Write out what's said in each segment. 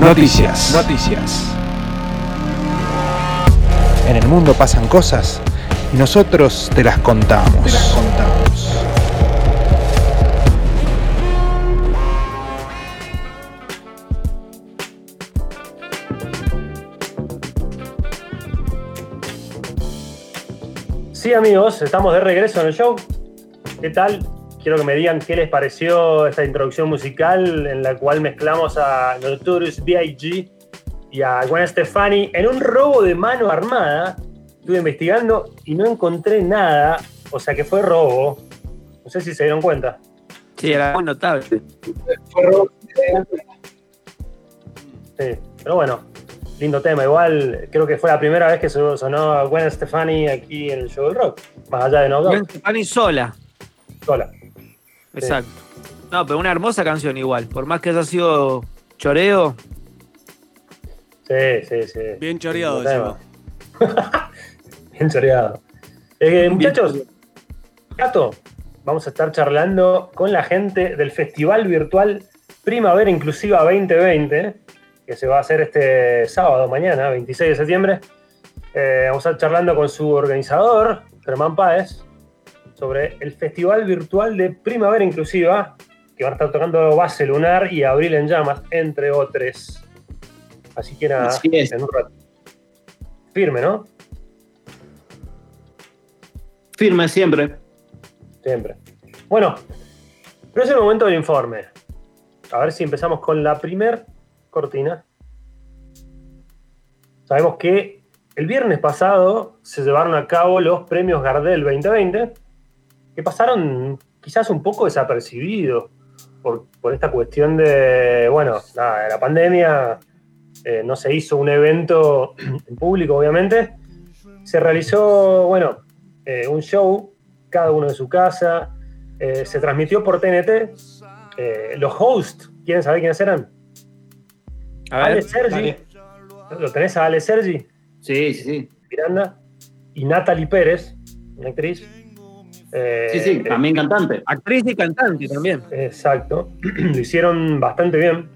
Noticias. Noticias. En el mundo pasan cosas y nosotros te las contamos. Te las contamos. Sí, amigos, estamos de regreso en el show. ¿Qué tal? Quiero que me digan qué les pareció esta introducción musical en la cual mezclamos a Notorious B.I.G. y a Gwen Stefani en un robo de mano armada. Estuve investigando y no encontré nada, o sea que fue robo. No sé si se dieron cuenta. Sí, era muy notable. Fue robo. Sí, pero bueno, lindo tema. Igual creo que fue la primera vez que sonó Gwen Stefani aquí en el show del rock, más allá de No Gwen Stefani sola. Sola. Exacto. No, pero una hermosa canción igual. Por más que haya sido choreo. Sí, sí, sí. Bien choreado, encima. Bien choreado. Eh, muchachos, Gato, vamos a estar charlando con la gente del Festival Virtual Primavera Inclusiva 2020, que se va a hacer este sábado, mañana, 26 de septiembre. Eh, vamos a estar charlando con su organizador, Germán Páez, sobre el Festival Virtual de Primavera Inclusiva, que van a estar tocando Base Lunar y Abril en Llamas, entre otros. Así que nada, en un rato. Firme, ¿no? Firme siempre. Siempre. Bueno, pero es el momento del informe. A ver si empezamos con la primer cortina. Sabemos que el viernes pasado se llevaron a cabo los premios Gardel 2020 que pasaron quizás un poco desapercibidos por, esta cuestión de, bueno, nada, la pandemia eh, no se hizo un evento en público, obviamente. Se realizó, bueno, eh, un show, cada uno de su casa. Eh, se transmitió por TNT. los hosts, ¿quieren saber quiénes eran? A Ale Sergi. ¿Lo tenés a Ale Sergi? Sí, sí, sí. Miranda. Y Natalie Pérez, una actriz sí, sí, eh, también cantante. Actriz y cantante también. Exacto. Lo hicieron bastante bien.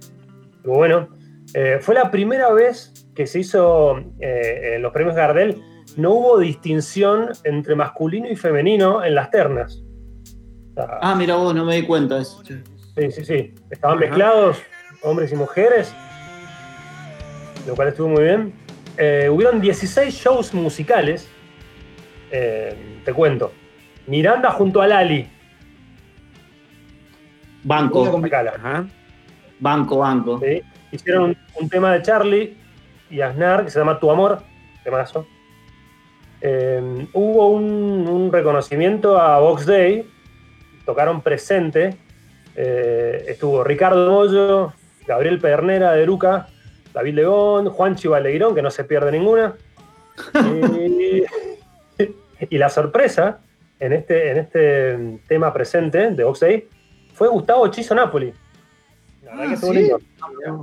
Pero bueno, eh, fue la primera vez que se hizo eh, en los premios Gardel. No hubo distinción entre masculino y femenino en las ternas. ah, mira vos, no me di cuenta de eso. Sí, sí, sí. Estaban mezclados hombres y mujeres, lo cual estuvo muy bien. hubieron 16 shows musicales. te cuento. Miranda junto a Lali. Banco. Banco, banco. Hicieron un, tema de Charlie y Aznar que se llama Tu Amor, temazo. Eh, hubo un, reconocimiento a Vox Day, tocaron presente. Eh, estuvo Ricardo Mollo, Gabriel Pernera de Luca, David Legón, Juan Chivaleirón, que no se pierde ninguna. y la sorpresa en este, en este tema presente de Oxey fue Gustavo Chizo Napoli. La verdad que ah,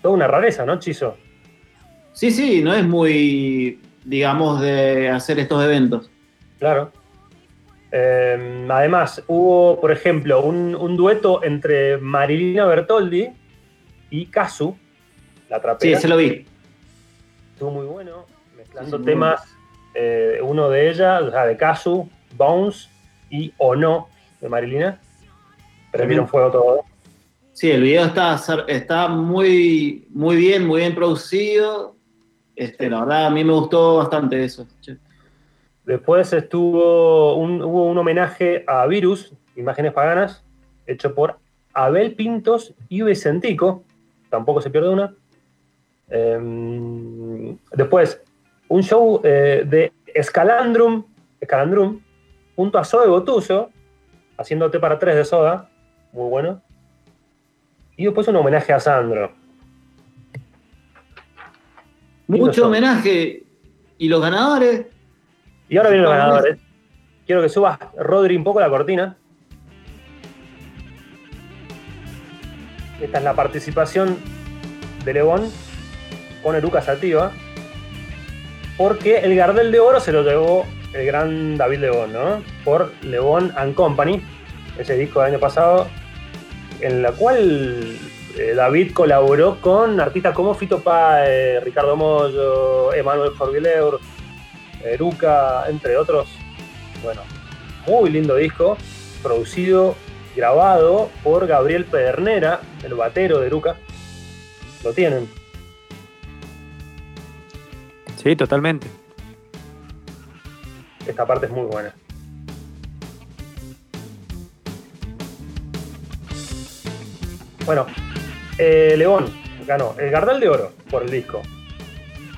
Toda una rareza, ¿no, Chizo? Sí, sí, no es muy, digamos, de hacer estos eventos. Claro. Em, además, hubo, por ejemplo, un, dueto entre Marilina Bertoldi y Kazu, la trapera. Sí, se lo vi. Estuvo muy bueno, mezclando temas, eh, uno de ellas, o sea, de Kazu, Bones y O No de Marilina. Prendieron fuego todo. Sí, el video está, está muy, muy bien, muy bien producido. Este, la verdad, a mí me gustó bastante eso. Después estuvo un, hubo un homenaje a Virus, Imágenes Paganas, hecho por Abel Pintos y Vicentico. Tampoco se pierde una. Em, después, un show eh, de Escalandrum, Escalandrum, junto a Zoe Botuso, haciéndote para tres de soda, muy bueno. Y después un homenaje a Sandro. Mucho homenaje. ¿Y los ganadores? Y ahora vienen los ganadores. Quiero que subas, Rodri, un poco la cortina. Esta es la participación de León con Eruca Sativa. Porque el Gardel de Oro se lo llevó el gran David Lebón, ¿no? Por Lebón and Company, ese disco del año pasado, en la cual eh, David colaboró con artistas como Fito Páez, Ricardo Mollo, Emanuel Forvileur, Eruca, entre otros. Bueno, muy lindo disco, producido, grabado por Gabriel Pedernera, el batero de Eruca. Lo tienen. Sí, totalmente. Esta parte es muy buena. Bueno, eh, León ganó el Gardal de Oro por el disco.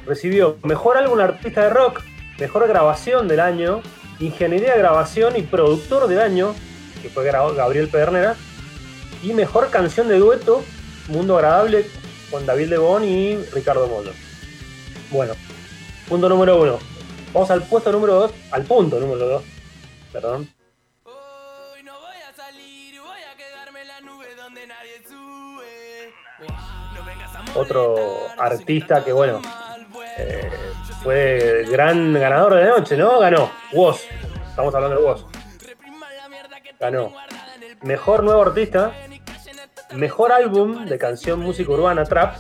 Recibió Mejor Álbum Artista de Rock, Mejor Grabación del Año, Ingeniería de Grabación y Productor del Año, que fue Gabriel Pedernera, y Mejor Canción de Dueto, Mundo Agradable, con David Lebón y Ricardo Molo. Bueno, punto número uno. Vamos al puesto número dos, al punto número dos, perdón. Otro artista que, bueno, eh, fue gran ganador de noche, ¿no? Ganó. Woz. Estamos hablando de Woz. Ganó. Mejor nuevo artista. Mejor álbum de canción música urbana trap.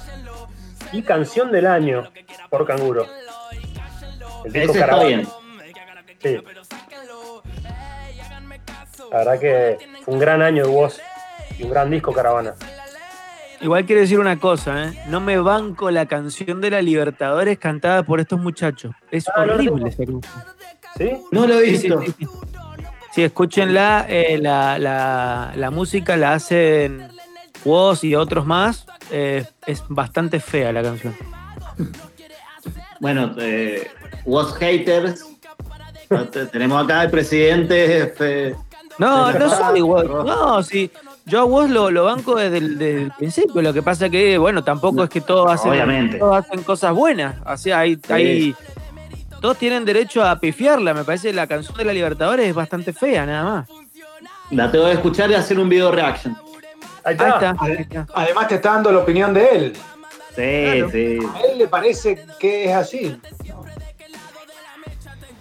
Y canción del año por Canguro. El disco está bien. Sí. La verdad que fue un gran año de Woz y un gran disco Caravana. Igual quiero decir una cosa, ¿eh? No me banco la canción de la Libertadores cantada por estos muchachos. Es Ah, no, horrible no. esa canción. ¿Sí? No lo he Sí, sí, visto. sí, sí. Sí, escúchenla. eh, la, la- la música la hacen Woz y otros más. eh, es bastante fea la canción. Bueno, eh, Was Haters. Te- Tenemos acá el presidente. Fe- No, no soy igual. No, sí. Yo a vos lo, lo banco desde el, desde el principio. Lo que pasa que, bueno, tampoco es que todos hacen, Obviamente. todos hacen cosas buenas. O sea, hay, hay- todos tienen derecho a pifiarla. Me parece que la canción de la Libertadores es bastante fea, nada más. La tengo que escuchar y hacer un video reaction. Está. ahí está. Además te está dando la opinión de él. Sí, sí. A él le parece que es así.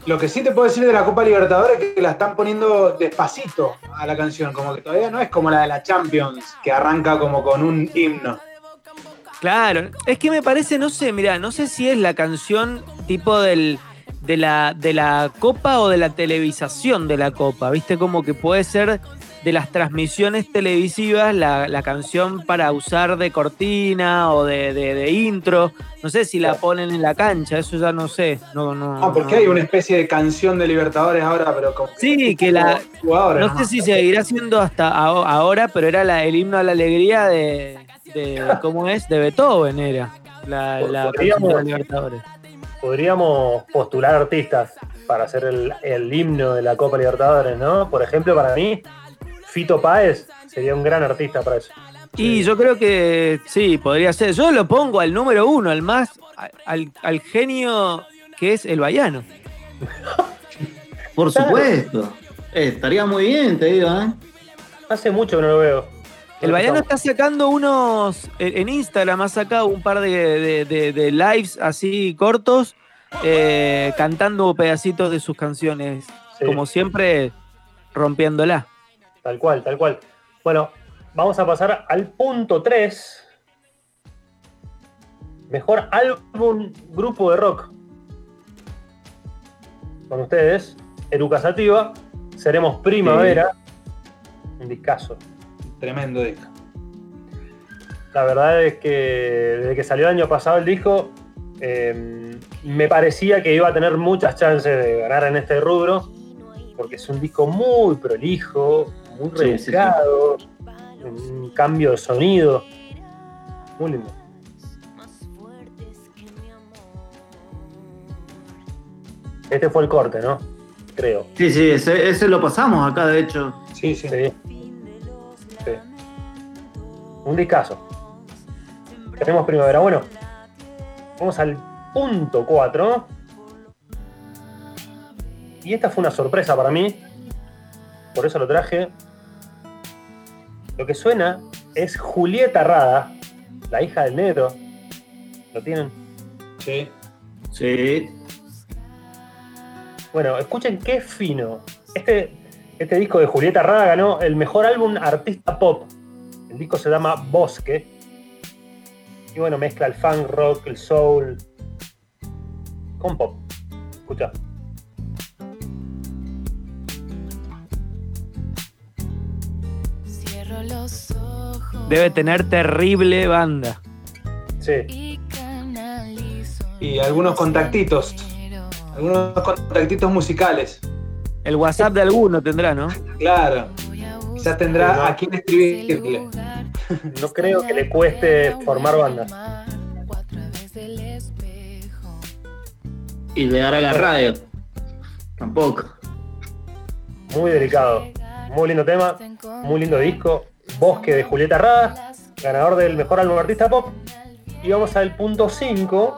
Lo que sí te puedo decir de la Copa Libertadores es que la están poniendo despacito a la canción, como que todavía no es como la de la Champions, que arranca como con un himno. Claro, es que me parece, no sé, mira, no sé si es la canción tipo del, de, la, de la copa o de la televisación de la copa, ¿viste? Como que puede ser de las transmisiones televisivas la, la canción para usar de cortina o de, de- de intro. No sé si la ponen en la cancha, eso ya no sé. No, no, Ah, porque no. hay una especie de canción de Libertadores ahora, pero como Sí, que la- jugadores, No sé si seguirá siendo hasta aho- ahora, pero era la- el himno a la alegría de, de- ¿cómo es? De Beethoven era. La, la canción de Libertadores. Podríamos postular artistas para hacer el, el himno de la Copa Libertadores, ¿no? Por ejemplo, para mí, Fito Páez sería un gran artista para eso. Y yo creo que sí, podría ser. Yo lo pongo al número uno, al más, al, al genio que es el Bayano. Por supuesto. Eh, estaría muy bien, te digo, ¿eh? Hace mucho que no lo veo. El Bayano está sacando unos, en en Instagram ha sacado un par de, de- de- de lives así cortos, eh, cantando pedacitos de sus canciones, Sí. como siempre rompiéndola. Tal cual, tal cual. Bueno, vamos a pasar al punto 3. Mejor álbum grupo de rock. Con ustedes, Eruca Sativa, Seremos Primavera. Un discazo. Tremendo disco. La verdad es que desde que salió el año pasado el disco, eh, me parecía que iba a tener muchas chances de ganar en este rubro, porque es un disco muy prolijo, muy Sí, sí, sí. rebuscado, un cambio de sonido. Muy lindo. Este fue el corte, ¿no? Creo. Sí, sí, ese, ese lo pasamos acá, de hecho. Sí, sí. Sí. Sí. Un discazo. Tenemos primavera. Bueno, vamos al punto 4. Y esta fue una sorpresa para mí. Por eso lo traje. Lo que suena es Julieta Rada, la hija del negro. ¿Lo tienen? Sí. Sí. Bueno, escuchen qué fino. Este, este disco de Julieta Rada ganó el mejor álbum artista pop. El disco se llama Bosque. Y bueno, mezcla el funk, rock, el soul con pop. Escucha. Debe tener terrible banda. Sí. Y algunos contactitos. Algunos contactitos musicales. El WhatsApp de alguno tendrá, ¿no? Claro. Quizás tendrá a quién escribirle. No creo que le cueste formar banda. Y llegar a la radio. Tampoco. Muy delicado. Muy lindo tema, muy lindo disco. Bosque de Julieta Rada, ganador del mejor álbum artista pop. Y vamos al punto 5.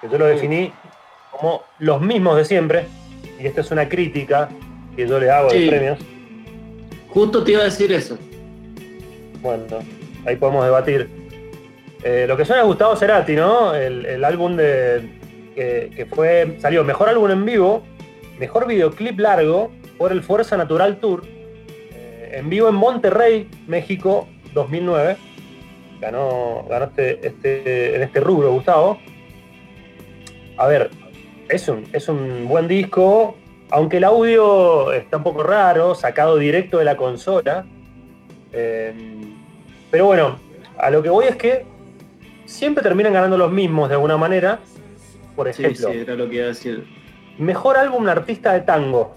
Que yo lo definí como los mismos de siempre. Y esta es una crítica que yo le hago a Sí. los premios. Justo te iba a decir eso. Bueno, ahí podemos debatir. Eh, lo que suena a Gustavo Cerati, ¿no? El, el álbum de. Que, que fue. Salió mejor álbum en vivo, mejor videoclip largo por el Fuerza Natural Tour. eh, en vivo en Monterrey, México, 2009. Ganó, ganó este, este- en este rubro, Gustavo. A ver, es un, es un buen disco, aunque el audio está un poco raro, sacado directo de la consola. Eh, pero bueno, a lo que voy es que siempre terminan ganando los mismos de alguna manera. Por ejemplo, sí, era lo que iba a decir. mejor álbum artista de tango,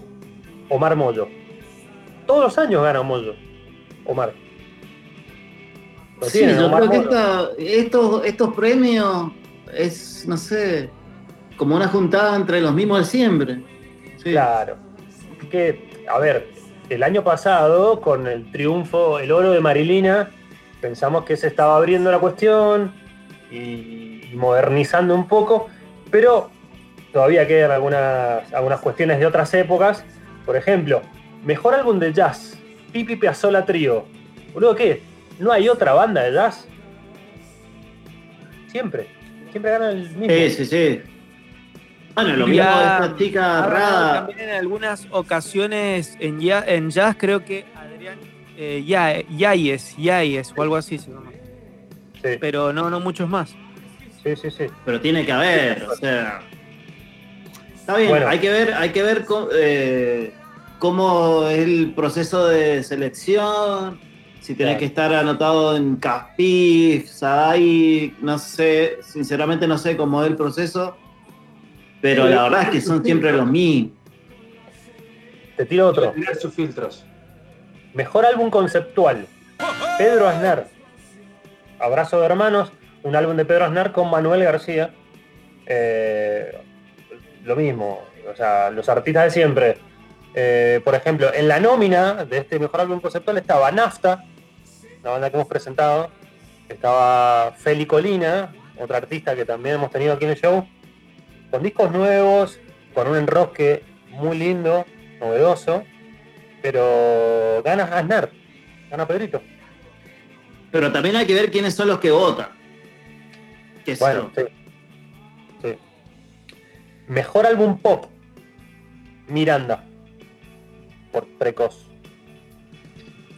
Omar Mollo. Todos los años gana Mollo, Omar. Lo Sí, yo Omar creo que Mollo. esta- estos, estos premios es, no sé, como una juntada entre los mismos de siempre. Sí. Claro. Que, a ver, el año pasado, con el triunfo, el oro de Marilina, pensamos que se estaba abriendo la cuestión y, y modernizando un poco, pero todavía quedan algunas, algunas cuestiones de otras épocas. Por ejemplo, mejor álbum de jazz, Pipi Piazzolla Trío. Boludo, ¿qué? ¿No hay otra banda de jazz? Siempre. Siempre gana el mismo. Sí, sí, sí. Bueno, lo mismo de esta chica. También en algunas ocasiones en jazz, en jazz creo que Adrián eh, Ya- Yáñez, Yáñez o algo así se llama. Sí, Pero no, no muchos más. sí, sí, sí. Pero tiene que haber, o sea. Está bien, Bueno. hay que ver, hay que ver cómo, eh, cómo es el proceso de selección, si tenés Claro. que estar anotado en Caspif, Sadai, no sé, sinceramente no sé cómo es el proceso, pero la verdad es que son siempre los mismos. Te tiro otro. Sus filtros. Mejor álbum conceptual. Pedro Aznar. Abrazo de hermanos. Un álbum de Pedro Aznar con Manuel García. Eh, lo mismo. O sea, los artistas de siempre. Eh, por ejemplo, en la nómina de este mejor álbum conceptual estaba Nafta, la banda que hemos presentado. Estaba Feli Colina, otra artista que también hemos tenido aquí en el show. Con discos nuevos, con un enrosque muy lindo, novedoso. Pero gana Aznar, gana Pedrito. Pero también hay que ver quiénes son los que votan. Que Bueno, son- sí. Sí. Mejor álbum pop. Miranda. Por precoz.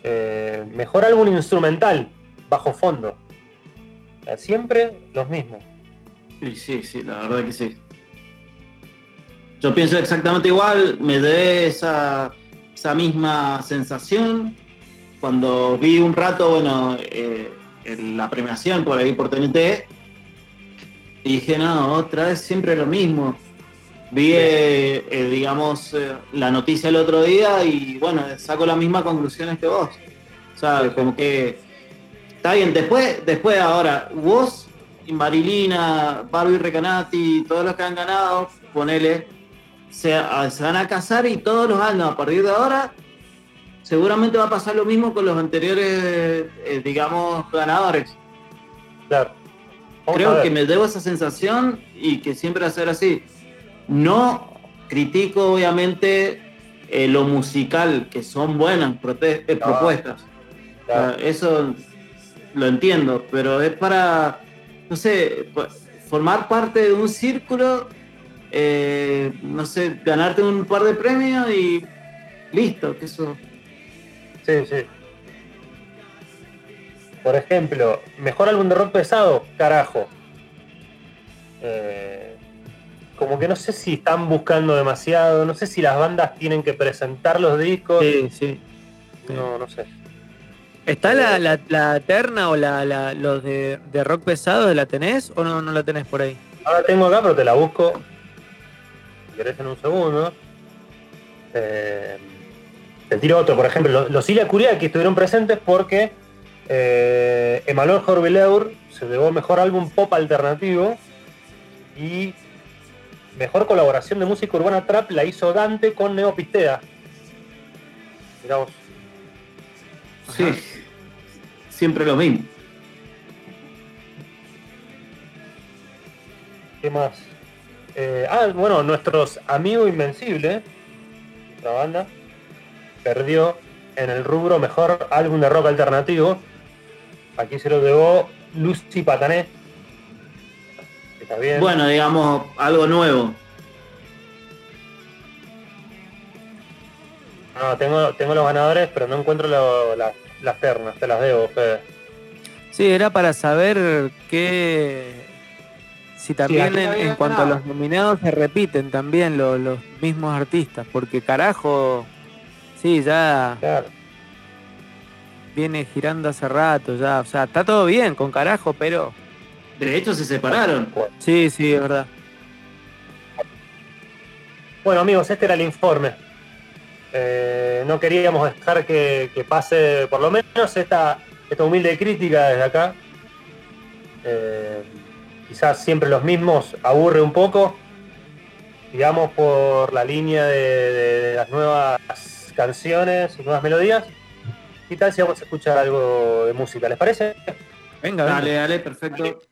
Eh, mejor álbum instrumental. Bajo fondo. Sea, Siempre los mismos. Sí, sí, sí, la verdad que sí. Yo pienso exactamente igual, me dé esa, esa misma sensación cuando vi un rato, bueno, eh, en la premiación por ahí por TNT, dije, no, otra vez siempre lo mismo. Vi, eh, eh, digamos, eh, la noticia el otro día y bueno, saco las mismas conclusiones que vos. O sea, como que está bien, después, después ahora, vos Marilina, Barbie Recanati, todos los que han ganado, ponele, se, a- se van a casar y todos los años, a partir de ahora, seguramente va a pasar lo mismo con los anteriores, digamos, ganadores. Claro. Creo que me debo esa sensación y que siempre va a ser así. No critico, obviamente, eh, lo musical, que son buenas prote- eh, Claro. propuestas. O sea, Claro. eso lo entiendo, pero es para, no sé, formar parte de un círculo, eh, no sé, ganarte un par de premios y listo, que eso. Sí, sí. Por ejemplo, mejor álbum de rock pesado, carajo. Eh, como que no sé si están buscando demasiado, no sé si las bandas tienen que presentar los discos. Sí, sí. No, no sé. ¿Está la, la, la terna o la, la- los de, de rock pesado? ¿La tenés o no, no la tenés por ahí? Ahora tengo acá, pero te la busco. Si querés en un segundo. Eh, te tiro otro, por ejemplo, los, los Ilya Kuriaki estuvieron presentes porque eh, Jorvileur se llevó mejor álbum pop alternativo y mejor colaboración de música urbana trap la hizo Dante con Neopistea. Mirá vos. Sí. Siempre lo mismo. ¿Qué más? Eh, ah, bueno, nuestros amigos Invencible, la banda, perdió en el rubro mejor álbum de rock alternativo. Aquí se lo llevó Lucy Patané. Que Está bien. Bueno, digamos, algo nuevo. No, tengo, tengo los ganadores, pero no encuentro lo- la- las ternas, te las debo, Fede. Sí, era para saber qué. Si también en, cuanto a los nominados se repiten también lo- los mismos artistas, porque carajo, sí, ya Claro. viene girando hace rato, ya, o sea, está todo bien con carajo, pero De hecho, se separaron. sí, sí, es verdad. Bueno amigos, este era el informe. Eh, no queríamos dejar que, que pase por lo menos esta, esta humilde crítica desde acá. Eh, quizás siempre los mismos aburre un poco. Digamos por la línea de, de- de las nuevas canciones y nuevas melodías. ¿Qué tal si vamos a escuchar algo de música? ¿Les parece? Venga, venga. Dale, dale, perfecto.